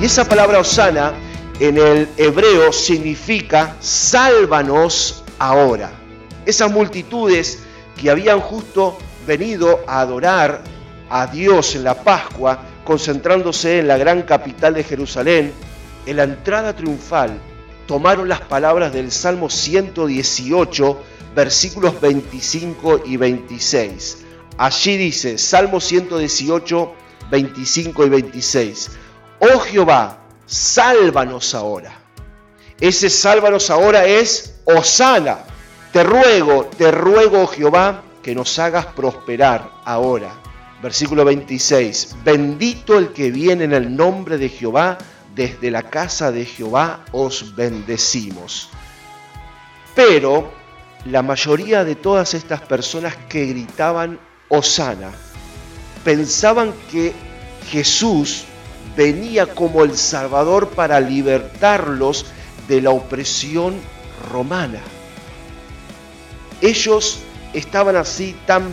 Y esa palabra Osana en el hebreo significa sálvanos ahora. Esas multitudes que habían justo venido a adorar a Dios en la Pascua, concentrándose en la gran capital de Jerusalén, en la entrada triunfal tomaron las palabras del Salmo 118, versículos 25 y 26. Allí dice, Salmo 118, 25 y 26, Oh Jehová, sálvanos ahora. Ese sálvanos ahora es Osana. Te ruego, te ruego, oh Jehová, que nos hagas prosperar ahora. Versículo 26. Bendito el que viene en el nombre de Jehová desde la casa de Jehová os bendecimos. Pero la mayoría de todas estas personas que gritaban Osana pensaban que Jesús venía como el Salvador para libertarlos de la opresión romana. Ellos estaban así tan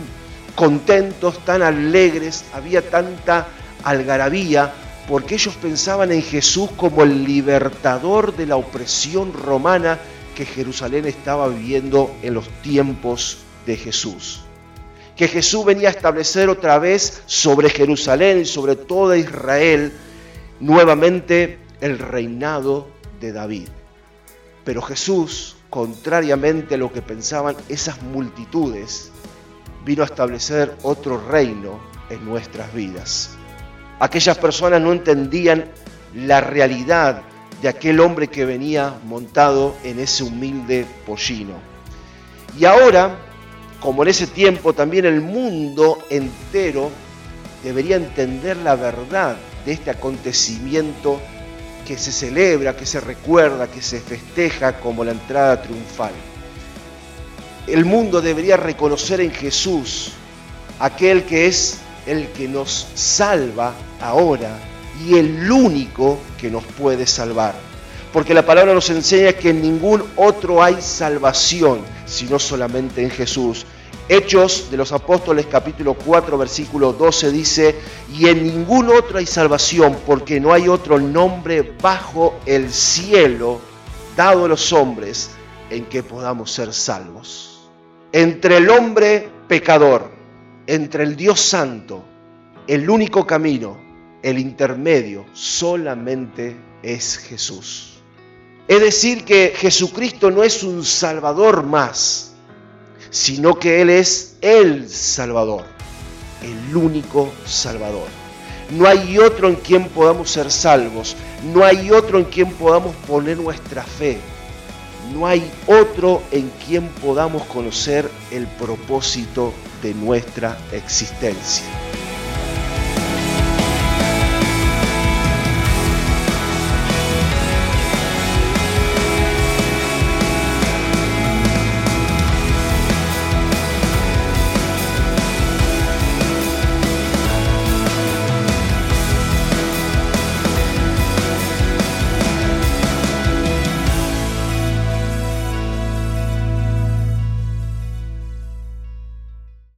contentos, tan alegres, había tanta algarabía porque ellos pensaban en Jesús como el libertador de la opresión romana que Jerusalén estaba viviendo en los tiempos de Jesús. Que Jesús venía a establecer otra vez sobre Jerusalén y sobre toda Israel nuevamente el reinado de David. Pero Jesús, contrariamente a lo que pensaban esas multitudes, vino a establecer otro reino en nuestras vidas. Aquellas personas no entendían la realidad de aquel hombre que venía montado en ese humilde pollino. Y ahora, como en ese tiempo, también el mundo entero debería entender la verdad este acontecimiento que se celebra, que se recuerda, que se festeja como la entrada triunfal. El mundo debería reconocer en Jesús aquel que es el que nos salva ahora y el único que nos puede salvar. Porque la palabra nos enseña que en ningún otro hay salvación, sino solamente en Jesús. Hechos de los Apóstoles capítulo 4 versículo 12 dice, y en ningún otro hay salvación, porque no hay otro nombre bajo el cielo dado a los hombres en que podamos ser salvos. Entre el hombre pecador entre el Dios Santo, el único camino, el intermedio, solamente es Jesús. Es decir, que Jesucristo no es un Salvador más, sino que Él es el Salvador, el único Salvador. No hay otro en quien podamos ser salvos, no hay otro en quien podamos poner nuestra fe, no hay otro en quien podamos conocer el propósito de nuestra existencia.